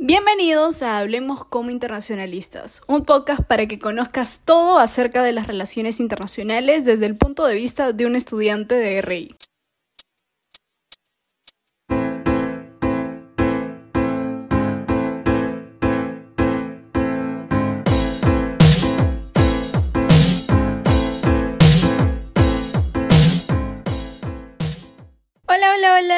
Bienvenidos a Hablemos como Internacionalistas, un podcast para que conozcas todo acerca de las relaciones internacionales desde el punto de vista de un estudiante de RI.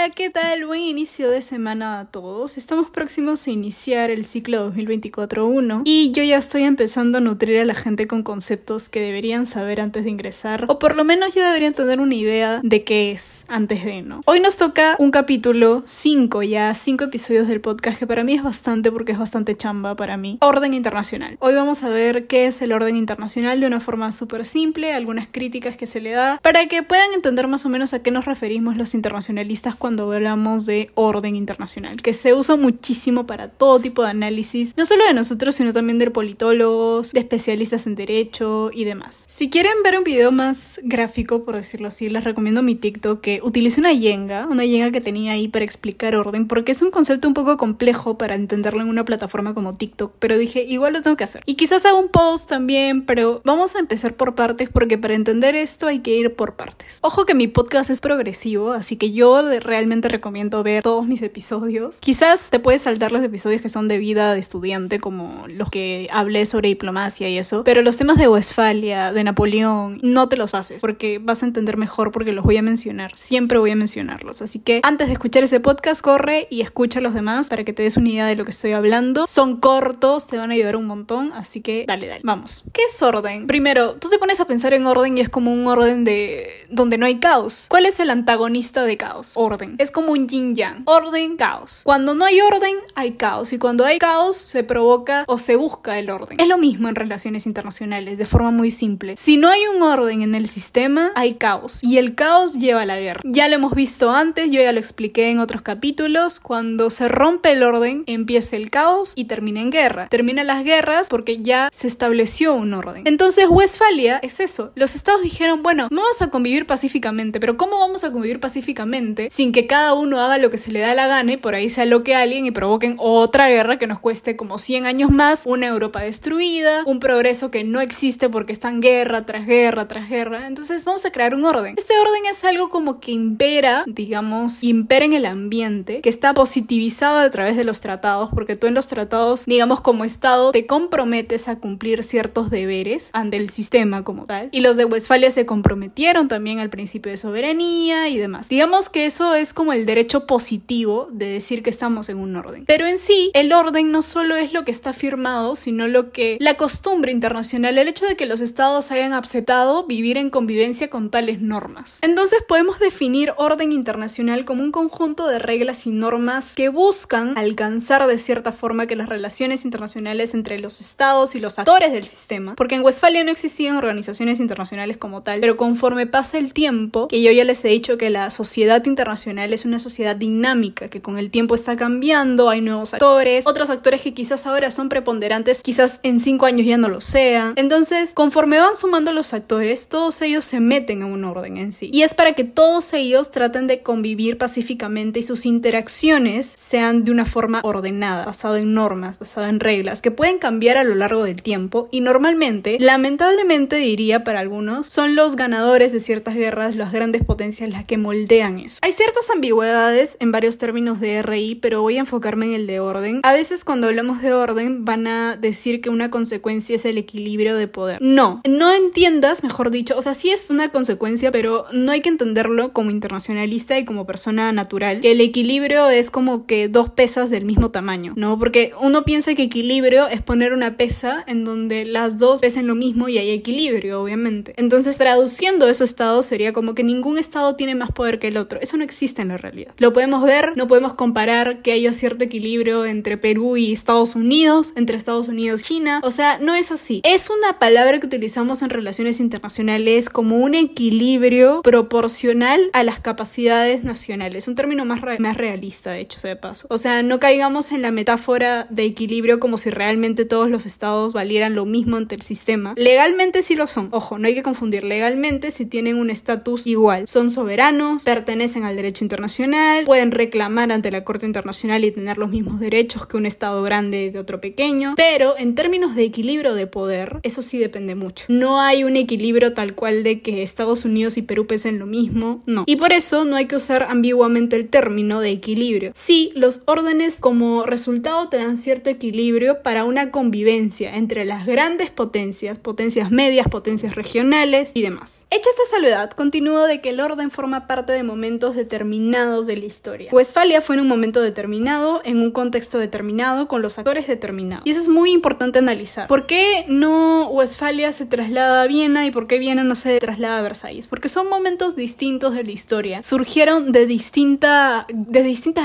Hola, ¿qué tal? Buen inicio de semana a todos. Estamos próximos a iniciar el ciclo 2024-1 y yo ya estoy empezando a nutrir a la gente con conceptos que deberían saber antes de ingresar o por lo menos ya deberían tener una idea de qué es antes de, ¿no? Hoy nos toca un capítulo 5 ya, 5 episodios del podcast que para mí es bastante porque es bastante chamba para mí. Orden internacional. Hoy vamos a ver qué es el orden internacional de una forma súper simple, algunas críticas que se le da para que puedan entender más o menos a qué nos referimos los internacionales cuando hablamos de orden internacional, que se usa muchísimo para todo tipo de análisis, no solo de nosotros, sino también de politólogos, de especialistas en derecho y demás. Si quieren ver un video más gráfico, por decirlo así, les recomiendo mi TikTok que utilice una yenga, una yenga que tenía ahí para explicar orden, porque es un concepto un poco complejo para entenderlo en una plataforma como TikTok, pero dije, igual lo tengo que hacer. Y quizás haga un post también, pero vamos a empezar por partes porque para entender esto hay que ir por partes. Ojo que mi podcast es progresivo, así que yo realmente recomiendo ver todos mis episodios. Quizás te puedes saltar los episodios que son de vida de estudiante, como los que hablé sobre diplomacia y eso, pero los temas de Westfalia, de Napoleón, no te los haces porque vas a entender mejor porque los voy a mencionar. Siempre voy a mencionarlos. Así que antes de escuchar ese podcast, corre y escucha los demás para que te des una idea de lo que estoy hablando. Son cortos, te van a ayudar un montón, así que dale, dale. Vamos. ¿Qué es orden? Primero, tú te pones a pensar en orden y es como un orden de donde no hay caos. ¿Cuál es el antagonista de caos? Orden. Es como un yin yang. Orden, caos. Cuando no hay orden, hay caos. Y cuando hay caos, se provoca o se busca el orden. Es lo mismo en relaciones internacionales, de forma muy simple. Si no hay un orden en el sistema, hay caos. Y el caos lleva a la guerra. Ya lo hemos visto antes, yo ya lo expliqué en otros capítulos. Cuando se rompe el orden, empieza el caos y termina en guerra. Termina las guerras porque ya se estableció un orden. Entonces, Westfalia es eso. Los estados dijeron, bueno, vamos a convivir pacíficamente, pero ¿cómo vamos a convivir pacíficamente? sin que cada uno haga lo que se le da la gana y por ahí se aloque a alguien y provoquen otra guerra que nos cueste como 100 años más, una Europa destruida, un progreso que no existe porque están guerra tras guerra tras guerra. Entonces vamos a crear un orden. Este orden es algo como que impera, digamos, impera en el ambiente, que está positivizado a través de los tratados, porque tú en los tratados, digamos, como Estado, te comprometes a cumplir ciertos deberes ante el sistema como tal. Y los de Westfalia se comprometieron también al principio de soberanía y demás. Digamos que eso es como el derecho positivo de decir que estamos en un orden. Pero en sí, el orden no solo es lo que está firmado, sino lo que la costumbre internacional, el hecho de que los estados hayan aceptado vivir en convivencia con tales normas. Entonces podemos definir orden internacional como un conjunto de reglas y normas que buscan alcanzar de cierta forma que las relaciones internacionales entre los estados y los actores del sistema, porque en Westfalia no existían organizaciones internacionales como tal, pero conforme pasa el tiempo, que yo ya les he dicho que la sociedad internacional es una sociedad dinámica que con el tiempo está cambiando, hay nuevos actores, otros actores que quizás ahora son preponderantes, quizás en cinco años ya no lo sean. Entonces, conforme van sumando los actores, todos ellos se meten en un orden en sí. Y es para que todos ellos traten de convivir pacíficamente y sus interacciones sean de una forma ordenada, basado en normas, basado en reglas, que pueden cambiar a lo largo del tiempo y normalmente, lamentablemente diría para algunos, son los ganadores de ciertas guerras, las grandes potencias las que moldean eso. Hay ciertas ambigüedades en varios términos de RI, pero voy a enfocarme en el de orden. A veces cuando hablamos de orden van a decir que una consecuencia es el equilibrio de poder. No, no entiendas, mejor dicho, o sea, sí es una consecuencia, pero no hay que entenderlo como internacionalista y como persona natural, que el equilibrio es como que dos pesas del mismo tamaño, ¿no? Porque uno piensa que equilibrio es poner una pesa en donde las dos pesen lo mismo y hay equilibrio, obviamente. Entonces, traduciendo eso estado sería como que ningún estado tiene más poder que el otro eso no existe en la realidad. Lo podemos ver, no podemos comparar que haya cierto equilibrio entre Perú y Estados Unidos, entre Estados Unidos y China. O sea, no es así. Es una palabra que utilizamos en relaciones internacionales como un equilibrio proporcional a las capacidades nacionales. Un término más, más realista, de hecho, se de paso. O sea, no caigamos en la metáfora de equilibrio como si realmente todos los estados valieran lo mismo ante el sistema. Legalmente sí lo son. Ojo, no hay que confundir. Legalmente si tienen un estatus igual. Son soberanos, pertenecen al derecho internacional, pueden reclamar ante la Corte Internacional y tener los mismos derechos que un Estado grande de otro pequeño, pero en términos de equilibrio de poder, eso sí depende mucho. No hay un equilibrio tal cual de que Estados Unidos y Perú pesen lo mismo, no. Y por eso no hay que usar ambiguamente el término de equilibrio. Sí, los órdenes como resultado te dan cierto equilibrio para una convivencia entre las grandes potencias, potencias medias, potencias regionales y demás. Hecha esta salvedad, continúo de que el orden forma parte de momentos determinados de la historia. Westfalia fue en un momento determinado, en un contexto determinado, con los actores determinados. Y eso es muy importante analizar. ¿Por qué no Westfalia se traslada a Viena y por qué Viena no se traslada a Versalles? Porque son momentos distintos de la historia. Surgieron de distintas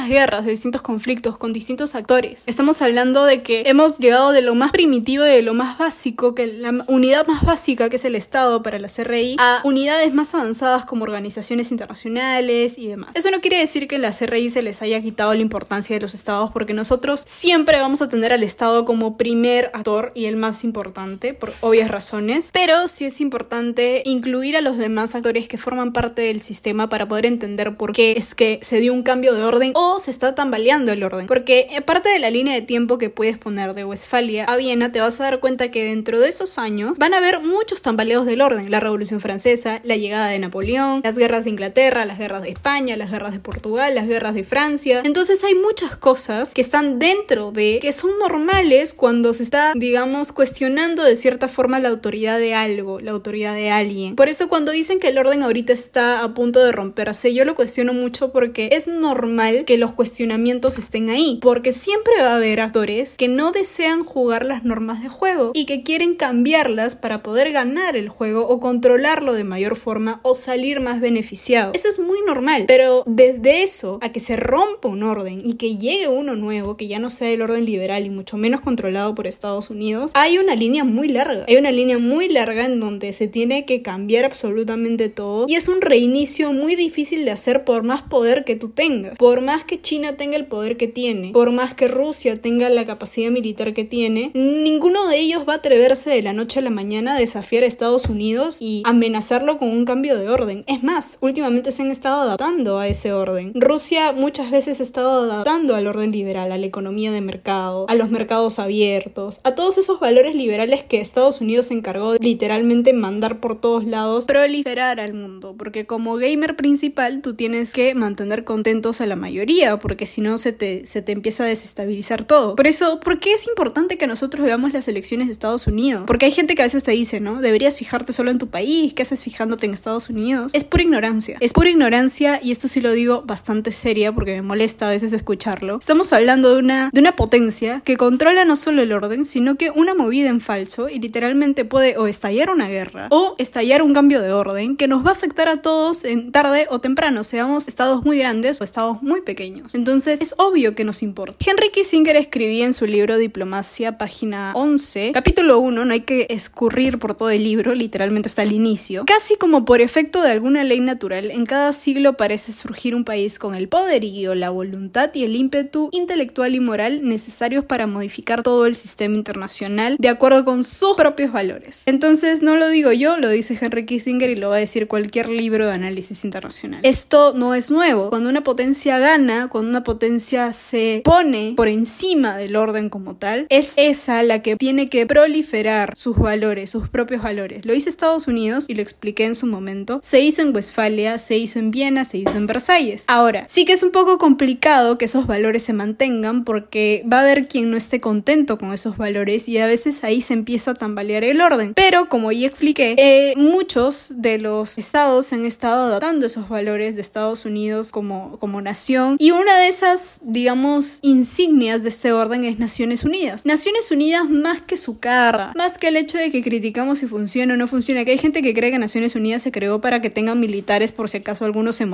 guerras, de distintos conflictos, con distintos actores. Estamos hablando de que hemos llegado de lo más primitivo y de lo más básico, que la unidad más básica que es el Estado para la CRI, a unidades más avanzadas como organizaciones internacionales y demás. Eso no quiere decir que la CRI se les haya quitado la importancia de los estados, porque nosotros siempre vamos a tener al Estado como primer actor y el más importante, por obvias razones, pero sí es importante incluir a los demás actores que forman parte del sistema para poder entender por qué es que se dio un cambio de orden o se está tambaleando el orden. Porque parte de la línea de tiempo que puedes poner de Westfalia a Viena, te vas a dar cuenta que dentro de esos años van a haber muchos tambaleos del orden. La Revolución Francesa, la llegada de Napoleón, las guerras de Inglaterra, las guerras de España, las guerras de Portugal, las guerras de Francia. Entonces hay muchas cosas que están dentro de que son normales cuando se está, digamos, cuestionando de cierta forma la autoridad de algo, la autoridad de alguien. Por eso cuando dicen que el orden ahorita está a punto de romperse, yo lo cuestiono mucho porque es normal que los cuestionamientos estén ahí, porque siempre va a haber actores que no desean jugar las normas de juego y que quieren cambiarlas para poder ganar el juego o controlarlo de mayor forma o salir más beneficiado. Eso es muy normal, pero desde eso a que se rompa un orden y que llegue uno nuevo, que ya no sea el orden liberal y mucho menos controlado por Estados Unidos, hay una línea muy larga. Hay una línea muy larga en donde se tiene que cambiar absolutamente todo y es un reinicio muy difícil de hacer por más poder que tú tengas, por más que China tenga el poder que tiene, por más que Rusia tenga la capacidad militar que tiene, ninguno de ellos va a atreverse de la noche a la mañana a desafiar a Estados Unidos y amenazarlo con un cambio de orden. Es más, últimamente se han estado adaptando a ese orden. Rusia muchas veces ha estado adaptando al orden liberal, a la economía de mercado, a los mercados abiertos, a todos esos valores liberales que Estados Unidos se encargó de literalmente mandar por todos lados, proliferar al mundo, porque como gamer principal tú tienes que mantener contentos a la mayoría, porque si no se te, se te empieza a desestabilizar todo. Por eso, ¿por qué es importante que nosotros veamos las elecciones de Estados Unidos? Porque hay gente que a veces te dice, ¿no? Deberías fijarte solo en tu país, ¿qué haces fijándote en Estados Unidos? Es pura ignorancia. Es pura ignorancia y esto sí lo digo bastante seria porque me molesta a veces escucharlo. Estamos hablando de una, de una potencia que controla no solo el orden, sino que una movida en falso y literalmente puede o estallar una guerra o estallar un cambio de orden que nos va a afectar a todos en tarde o temprano, seamos estados muy grandes o estados muy pequeños. Entonces es obvio que nos importa. Henry Kissinger escribía en su libro Diplomacia, página 11, capítulo 1, no hay que escurrir por todo el libro, literalmente hasta el inicio. Casi como por efecto de alguna ley natural, en cada siglo parece surgir un país con el poderío, la voluntad y el ímpetu intelectual y moral necesarios para modificar todo el sistema internacional de acuerdo con sus propios valores. Entonces, no lo digo yo, lo dice Henry Kissinger y lo va a decir cualquier libro de análisis internacional. Esto no es nuevo. Cuando una potencia gana, cuando una potencia se pone por encima del orden como tal, es esa la que tiene que proliferar sus valores, sus propios valores. Lo hizo Estados Unidos y lo expliqué en su momento. Se hizo en Westfalia, se hizo en Viena, se hizo en Versalles. Ahora, sí que es un poco complicado que esos valores se mantengan porque va a haber quien no esté contento con esos valores y a veces ahí se empieza a tambalear el orden. Pero como ya expliqué, eh, muchos de los estados han estado adaptando esos valores de Estados Unidos como, como nación y una de esas, digamos, insignias de este orden es Naciones Unidas. Naciones Unidas más que su cara, más que el hecho de que criticamos si funciona o no funciona, que hay gente que cree que Naciones Unidas se creó para que tengan militares por si acaso alguno se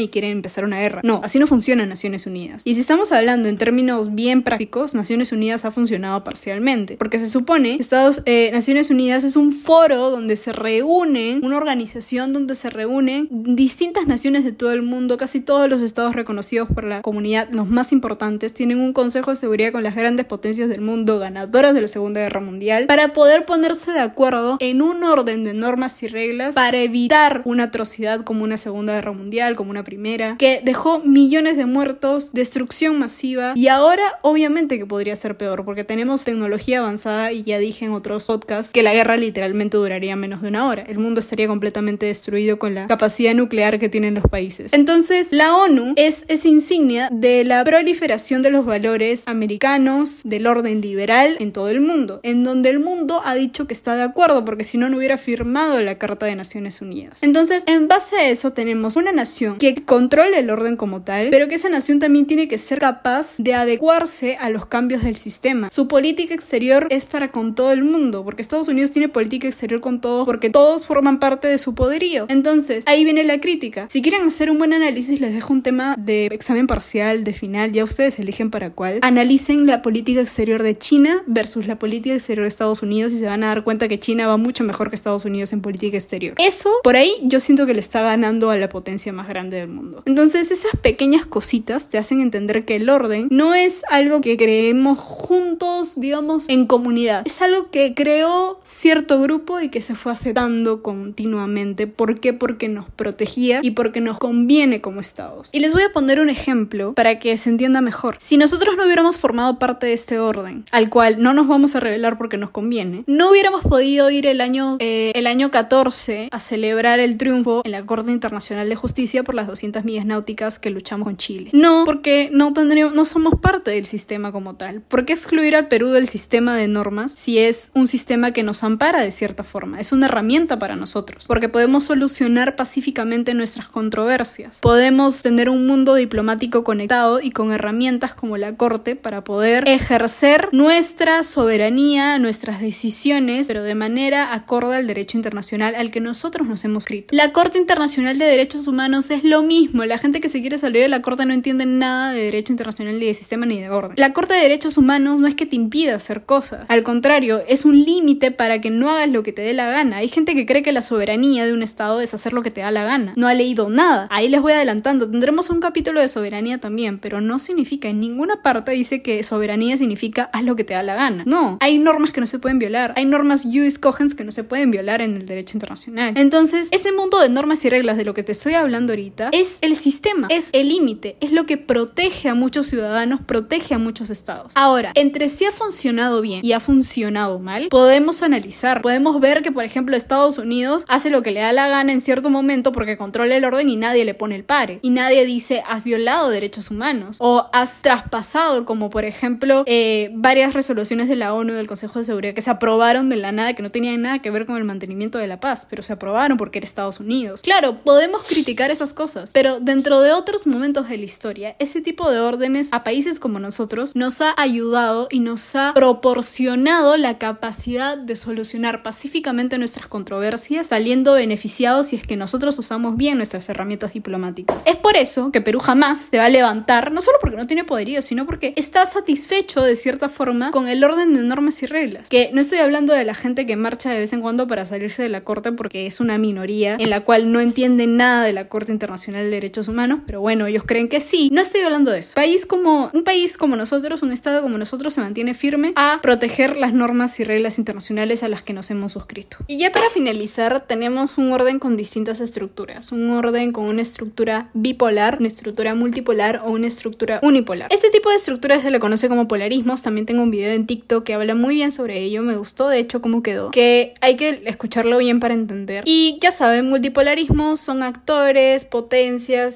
y quiere empezar una guerra. No, así no funciona Naciones Unidas. Y si estamos hablando en términos bien prácticos, Naciones Unidas ha funcionado parcialmente, porque se supone Estados, eh, Naciones Unidas es un foro donde se reúnen, una organización donde se reúnen distintas naciones de todo el mundo, casi todos los estados reconocidos por la comunidad, los más importantes, tienen un consejo de seguridad con las grandes potencias del mundo ganadoras de la Segunda Guerra Mundial para poder ponerse de acuerdo en un orden de normas y reglas para evitar una atrocidad como una Segunda Guerra Mundial, como una primera, que dejó millones de muertos, destrucción masiva y ahora obviamente que podría ser peor porque tenemos tecnología avanzada y ya dije en otros podcasts que la guerra literalmente duraría menos de una hora. El mundo estaría completamente destruido con la capacidad nuclear que tienen los países. Entonces, la ONU es esa insignia de la proliferación de los valores americanos, del orden liberal en todo el mundo, en donde el mundo ha dicho que está de acuerdo porque si no, no hubiera firmado la Carta de Naciones Unidas. Entonces, en base a eso tenemos una nación que controla el orden como tal, pero que esa nación también tiene que ser capaz de adecuarse a los cambios del sistema. Su política exterior es para con todo el mundo, porque Estados Unidos tiene política exterior con todos, porque todos forman parte de su poderío. Entonces, ahí viene la crítica. Si quieren hacer un buen análisis, les dejo un tema de examen parcial, de final, ya ustedes eligen para cuál. Analicen la política exterior de China versus la política exterior de Estados Unidos y se van a dar cuenta que China va mucho mejor que Estados Unidos en política exterior. Eso, por ahí, yo siento que le está ganando a la potencia más grande del mundo. Entonces, esas pequeñas cositas te hacen entender que el orden no es algo que creemos juntos, digamos, en comunidad. Es algo que creó cierto grupo y que se fue aceptando continuamente. ¿Por qué? Porque nos protegía y porque nos conviene como estados. Y les voy a poner un ejemplo para que se entienda mejor. Si nosotros no hubiéramos formado parte de este orden, al cual no nos vamos a revelar porque nos conviene, no hubiéramos podido ir el año, eh, el año 14 a celebrar el triunfo en la Corte Internacional de Justicia por las 200 millas náuticas que luchamos con Chile. No, porque no tendríamos, no somos parte del sistema como tal. ¿Por qué excluir al Perú del sistema de normas si es un sistema que nos ampara de cierta forma? Es una herramienta para nosotros, porque podemos solucionar pacíficamente nuestras controversias. Podemos tener un mundo diplomático conectado y con herramientas como la Corte para poder ejercer nuestra soberanía, nuestras decisiones, pero de manera acorde al derecho internacional al que nosotros nos hemos escrito. La Corte Internacional de Derechos Humanos es lo mismo. La gente que se quiere salir de la Corte no entiende nada de derecho internacional, ni de sistema, ni de orden. La Corte de Derechos Humanos no es que te impida hacer cosas. Al contrario, es un límite para que no hagas lo que te dé la gana. Hay gente que cree que la soberanía de un Estado es hacer lo que te da la gana. No ha leído nada. Ahí les voy adelantando. Tendremos un capítulo de soberanía también, pero no significa, en ninguna parte dice que soberanía significa haz lo que te da la gana. No, hay normas que no se pueden violar. Hay normas jus cogens que no se pueden violar en el derecho internacional. Entonces, ese mundo de normas y reglas de lo que te estoy hablando ahorita es el sistema, es el límite, es lo que protege a muchos ciudadanos, protege a muchos estados. Ahora, entre si ha funcionado bien y ha funcionado mal, podemos analizar, podemos ver que, por ejemplo, Estados Unidos hace lo que le da la gana en cierto momento porque controla el orden y nadie le pone el pare. Y nadie dice, has violado derechos humanos o has traspasado, como por ejemplo, eh, varias resoluciones de la ONU del Consejo de Seguridad que se aprobaron de la nada, que no tenían nada que ver con el mantenimiento de la paz, pero se aprobaron porque era Estados Unidos. Claro, podemos criticar esas cosas, pero dentro de otros momentos de la historia, ese tipo de órdenes a países como nosotros nos ha ayudado y nos ha proporcionado la capacidad de solucionar pacíficamente nuestras controversias, saliendo beneficiados si es que nosotros usamos bien nuestras herramientas diplomáticas. Es por eso que Perú jamás se va a levantar, no solo porque no tiene poderío, sino porque está satisfecho de cierta forma con el orden de normas y reglas. Que no estoy hablando de la gente que marcha de vez en cuando para salirse de la corte porque es una minoría en la cual no entiende nada de la Corte Internacional de Derechos Humanos, pero bueno, ellos creen que sí. No estoy hablando de eso. País como un país como nosotros, un estado como nosotros se mantiene firme a proteger las normas y reglas internacionales a las que nos hemos suscrito. Y ya para finalizar, tenemos un orden con distintas estructuras, un orden con una estructura bipolar, una estructura multipolar o una estructura unipolar. Este tipo de estructuras se le conoce como polarismos. También tengo un video en TikTok que habla muy bien sobre ello. Me gustó, de hecho, cómo quedó. Que hay que escucharlo bien para entender. Y ya saben, multipolarismos son actores, potencias,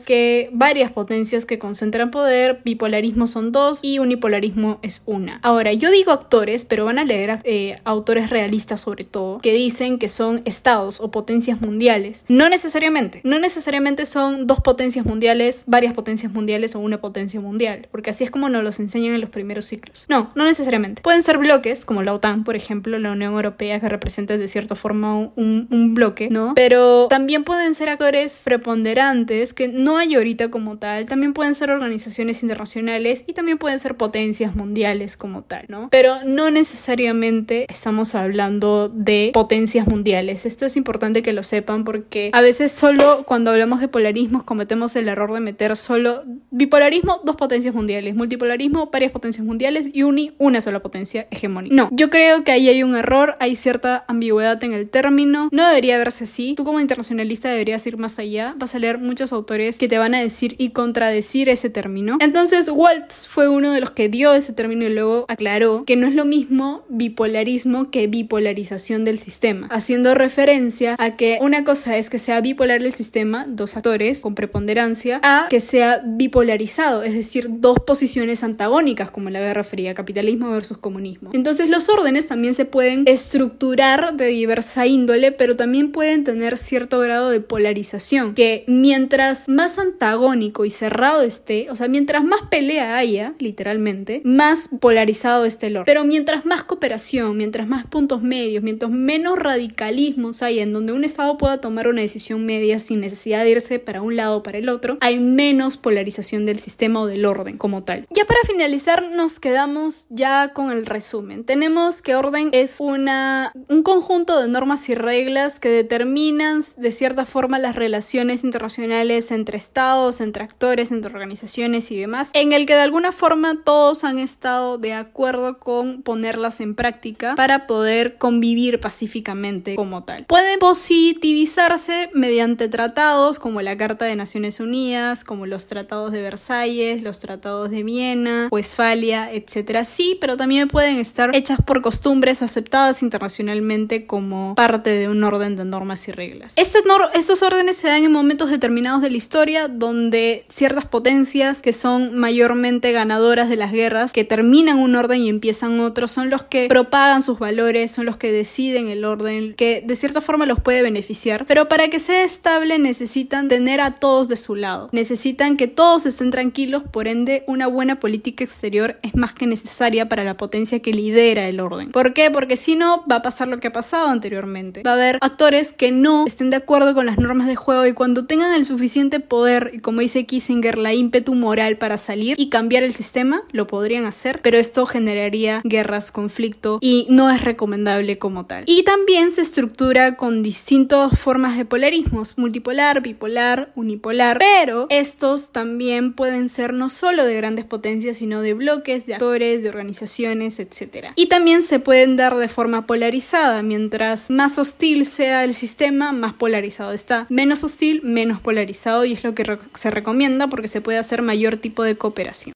que varias potencias que concentran poder. Bipolarismo son dos y unipolarismo es una. Ahora, yo digo actores, pero van a leer eh, autores realistas sobre todo, que dicen que son estados o potencias mundiales. No necesariamente. No necesariamente son dos potencias mundiales, varias potencias mundiales o una potencia mundial, porque así es como nos los enseñan en los primeros ciclos. No, no necesariamente. Pueden ser bloques, como la OTAN, por ejemplo, la Unión Europea, que representa de cierta forma un, un bloque, ¿no? Pero también pueden ser actores preponderantes que no hay ahorita como tal, también pueden ser organizaciones internacionales y también pueden ser potencias mundiales como tal, ¿no? Pero no necesariamente estamos hablando de potencias mundiales. Esto es importante que lo sepan porque a veces solo cuando hablamos de polarismos cometemos el error de meter solo bipolarismo, dos potencias mundiales, multipolarismo, varias potencias mundiales y uni, una sola potencia hegemónica. No, yo creo que ahí hay un error, hay cierta ambigüedad en el término, no debería verse así. Tú como internacionalista deberías ir más allá, vas a leer muchos autores que te van a decir y contradecir ese término. Entonces Waltz fue uno de los que dio ese término y luego aclaró que no es lo mismo bipolarismo que bipolarización del sistema, haciendo referencia a que una cosa es que sea bipolar el sistema, dos actores con preponderancia, a que sea bipolarizado, es decir, dos posiciones antagónicas como la Guerra Fría, capitalismo versus comunismo. Entonces los órdenes también se pueden estructurar de diversa índole, pero también pueden tener cierto grado de polarización, que mientras más antagónico y cerrado esté, o sea, mientras más pelea haya, literalmente, más polarizado esté el orden. Pero mientras más cooperación, mientras más puntos medios, mientras menos radicalismos haya en donde un Estado pueda tomar una decisión media sin necesidad de irse para un lado o para el otro, hay menos polarización del sistema o del orden como tal. Ya para finalizar, nos quedamos ya con el resumen. Tenemos que orden es una, un conjunto de normas y reglas que determinan de cierta forma las relaciones internacionales entre estados, entre actores, entre organizaciones y demás, en el que de alguna forma todos han estado de acuerdo con ponerlas en práctica para poder convivir pacíficamente como tal. Pueden positivizarse mediante tratados como la Carta de Naciones Unidas, como los tratados de Versalles, los tratados de Viena, Westfalia, etc. Sí, pero también pueden estar hechas por costumbres aceptadas internacionalmente como parte de un orden de normas y reglas. Estos, estos órdenes se dan en momentos determinados de la historia donde ciertas potencias que son mayormente ganadoras de las guerras, que terminan un orden y empiezan otro, son los que propagan sus valores, son los que deciden el orden, que de cierta forma los puede beneficiar, pero para que sea estable necesitan tener a todos de su lado, necesitan que todos estén tranquilos, por ende una buena política exterior es más que necesaria para la potencia que lidera el orden. ¿Por qué? Porque si no va a pasar lo que ha pasado anteriormente. Va a haber actores que no estén de acuerdo con las normas de juego y cuando tengan el suficiente poder y como dice Kissinger la ímpetu moral para salir y cambiar el sistema, lo podrían hacer, pero esto generaría guerras, conflicto y no es recomendable como tal. Y también se estructura con distintas formas de polarismos, multipolar, bipolar, unipolar, pero estos también pueden ser no solo de grandes potencias, sino de bloques, de actores, de organizaciones, etc. Y también se pueden dar de forma polarizada, mientras más hostil sea el sistema, más polarizado está. Menos hostil, menos polarizado y es lo que se recomienda porque se puede hacer mayor tipo de cooperación.